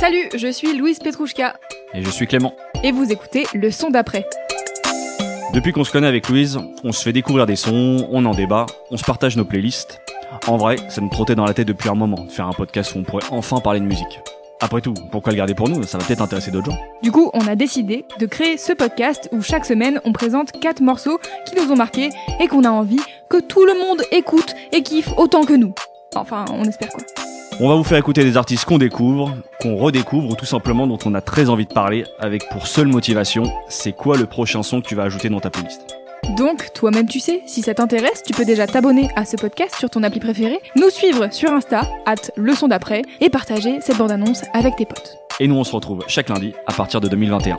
Salut, je suis Louise Petrouchka. Et je suis Clément. Et vous écoutez Le Son d'après. Depuis qu'on se connaît avec Louise, on se fait découvrir des sons, on en débat, on se partage nos playlists. En vrai, ça me trottait dans la tête depuis un moment de faire un podcast où on pourrait enfin parler de musique. Après tout, pourquoi le garder pour nous? Ça va peut-être intéresser d'autres gens. Du coup, on a décidé de créer ce podcast où chaque semaine on présente quatre morceaux qui nous ont marqués et qu'on a envie que tout le monde écoute et kiffe autant que nous. Enfin, on espère quoi. On va vous faire écouter des artistes qu'on découvre, qu'on redécouvre ou tout simplement dont on a très envie de parler avec pour seule motivation, c'est quoi le prochain son que tu vas ajouter dans ta playlist? Donc, toi-même tu sais, si ça t'intéresse, tu peux déjà t'abonner à ce podcast sur ton appli préféré, nous suivre sur Insta, at le son d'après, et partager cette bande-annonce avec tes potes. Et nous on se retrouve chaque lundi à partir de 2021.